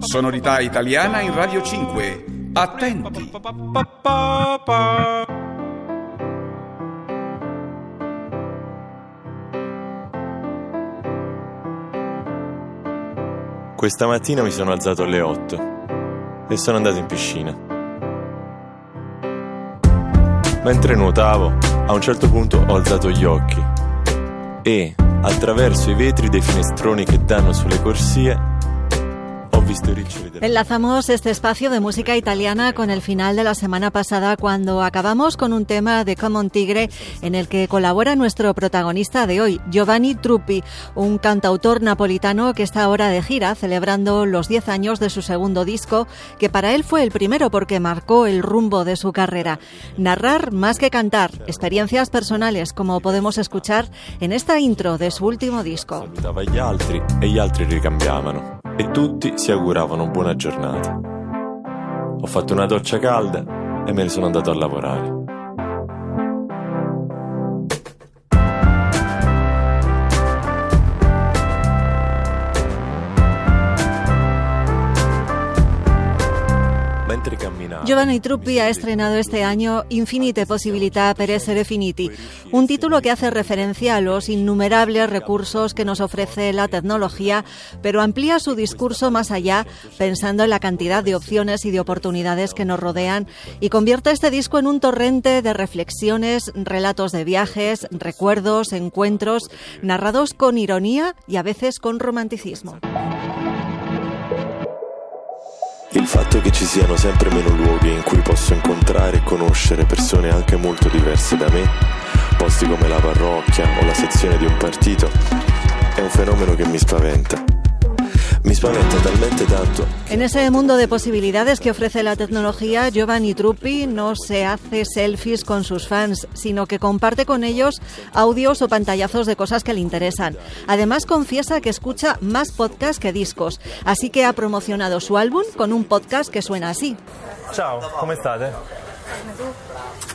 Sonorità italiana in Radio 5. Attenti. Questa mattina mi sono alzato alle 8 e sono andato in piscina. Mentre nuotavo, a un certo punto ho alzato gli occhi e, attraverso i vetri dei finestroni che danno sulle corsie, Enlazamos este espacio de música italiana con el final de la semana pasada cuando acabamos con un tema de Common Tigre en el que colabora nuestro protagonista de hoy, Giovanni Truppi, un cantautor napolitano que está ahora de gira celebrando los 10 años de su segundo disco, que para él fue el primero porque marcó el rumbo de su carrera. Narrar más que cantar, experiencias personales como podemos escuchar en esta intro de su último disco. E tutti si auguravano buona giornata. Ho fatto una doccia calda e me ne sono andato a lavorare. Giovanni Truppi ha estrenado este año Infinite Possibilità per essere finiti, un título que hace referencia a los innumerables recursos que nos ofrece la tecnología, pero amplía su discurso más allá, pensando en la cantidad de opciones y de oportunidades que nos rodean, y convierte este disco en un torrente de reflexiones, relatos de viajes, recuerdos, encuentros, narrados con ironía y a veces con romanticismo. Il fatto che ci siano sempre meno luoghi in cui posso incontrare e conoscere persone anche molto diverse da me, posti come la parrocchia o la sezione di un partito, è un fenomeno che mi spaventa. Me espaventa talmente tanto. En ese mundo de posibilidades que ofrece la tecnología, Giovanni Truppi no se hace selfies con sus fans, sino que comparte con ellos audios o pantallazos de cosas que le interesan. Además, confiesa que escucha más podcasts que discos, así que ha promocionado su álbum con un podcast que suena así. Ciao, come state?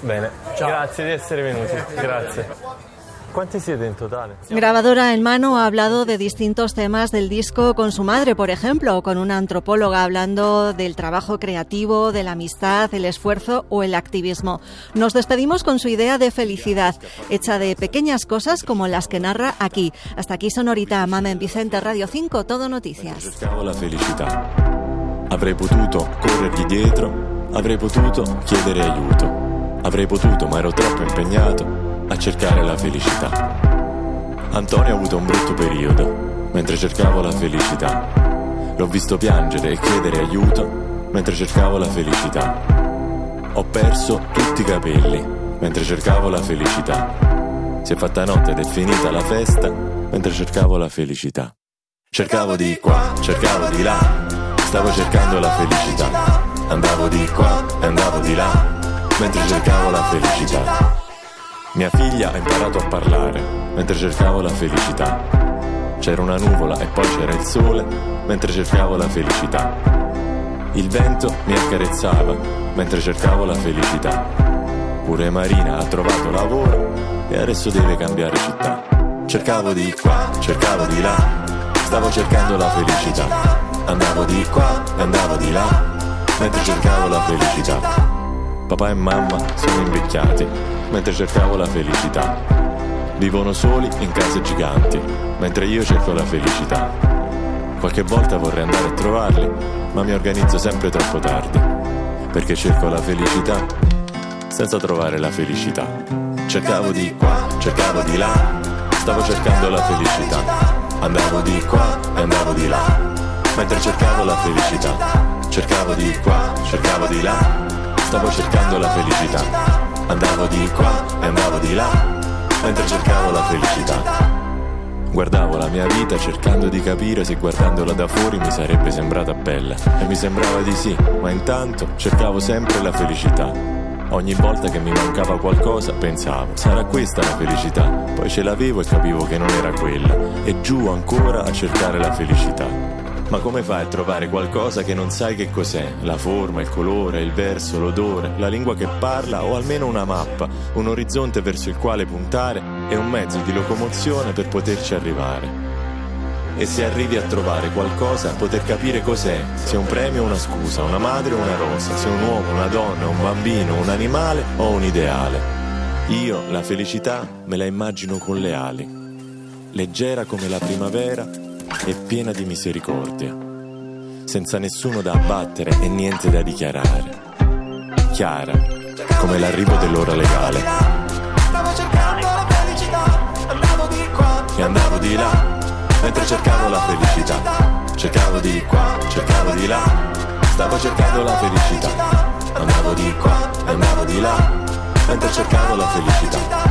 Bene, Ciao. grazie di essere venuti, grazie. ¿Cuántos en total? Grabadora en mano ha hablado de distintos temas del disco con su madre, por ejemplo, o con una antropóloga hablando del trabajo creativo, de la amistad, el esfuerzo o el activismo. Nos despedimos con su idea de felicidad, hecha de pequeñas cosas como las que narra aquí. Hasta aquí Sonorita, Mamen Vicente, Radio 5, Todo Noticias. la felicidad. Avrei potuto corrergli dietro, avrei potuto chiedere aiuto, avrei potuto ma ero troppo impegnato a cercare la felicità. Antonio ha avuto un brutto periodo mentre cercavo la felicità. L'ho visto piangere e chiedere aiuto mentre cercavo la felicità. Ho perso tutti i capelli mentre cercavo la felicità. Si è fatta notte ed è finita la festa mentre cercavo la felicità. Cercavo di qua, cercavo di là, stavo cercando la felicità. Andavo di qua e andavo di là mentre cercavo la felicità. Mia figlia ha imparato a parlare mentre cercavo la felicità. C'era una nuvola e poi c'era il sole mentre cercavo la felicità. Il vento mi accarezzava mentre cercavo la felicità. Pure Marina ha trovato lavoro e adesso deve cambiare città. Cercavo di qua, cercavo di là, stavo cercando la felicità. Andavo di qua e andavo di là mentre cercavo la felicità. Papà e mamma sono invecchiati mentre cercavo la felicità. Vivono soli in case giganti, mentre io cerco la felicità. Qualche volta vorrei andare a trovarli, ma mi organizzo sempre troppo tardi, perché cerco la felicità senza trovare la felicità. Cercavo di qua, cercavo di là, stavo cercando la felicità. Andavo di qua e andavo di là, mentre cercavo la felicità. Cercavo di qua, cercavo di là, stavo cercando la felicità. Andavo di qua e andavo di là, mentre cercavo la felicità. Guardavo la mia vita cercando di capire se guardandola da fuori mi sarebbe sembrata bella. E mi sembrava di sì, ma intanto cercavo sempre la felicità. Ogni volta che mi mancava qualcosa pensavo, sarà questa la felicità. Poi ce l'avevo e capivo che non era quella. E giù ancora a cercare la felicità. Ma come fai a trovare qualcosa che non sai che cos'è? La forma, il colore, il verso, l'odore, la lingua che parla o almeno una mappa, un orizzonte verso il quale puntare? è un mezzo di locomozione per poterci arrivare. E se arrivi a trovare qualcosa, poter capire cos'è, se un premio o una scusa, una madre o una rosa, se un uomo, una donna, un bambino, un animale o un ideale. Io la felicità me la immagino con le ali, leggera come la primavera e piena di misericordia, senza nessuno da abbattere e niente da dichiarare. Chiara, come l'arrivo dell'ora legale. Stavo cercando la felicità, andavo di qua E andavo di là mentre cercavo la felicità. Cercavo di qua, cercavo di là, stavo cercando la felicità. Andavo di qua, andavo di là, mentre cercavo la felicità.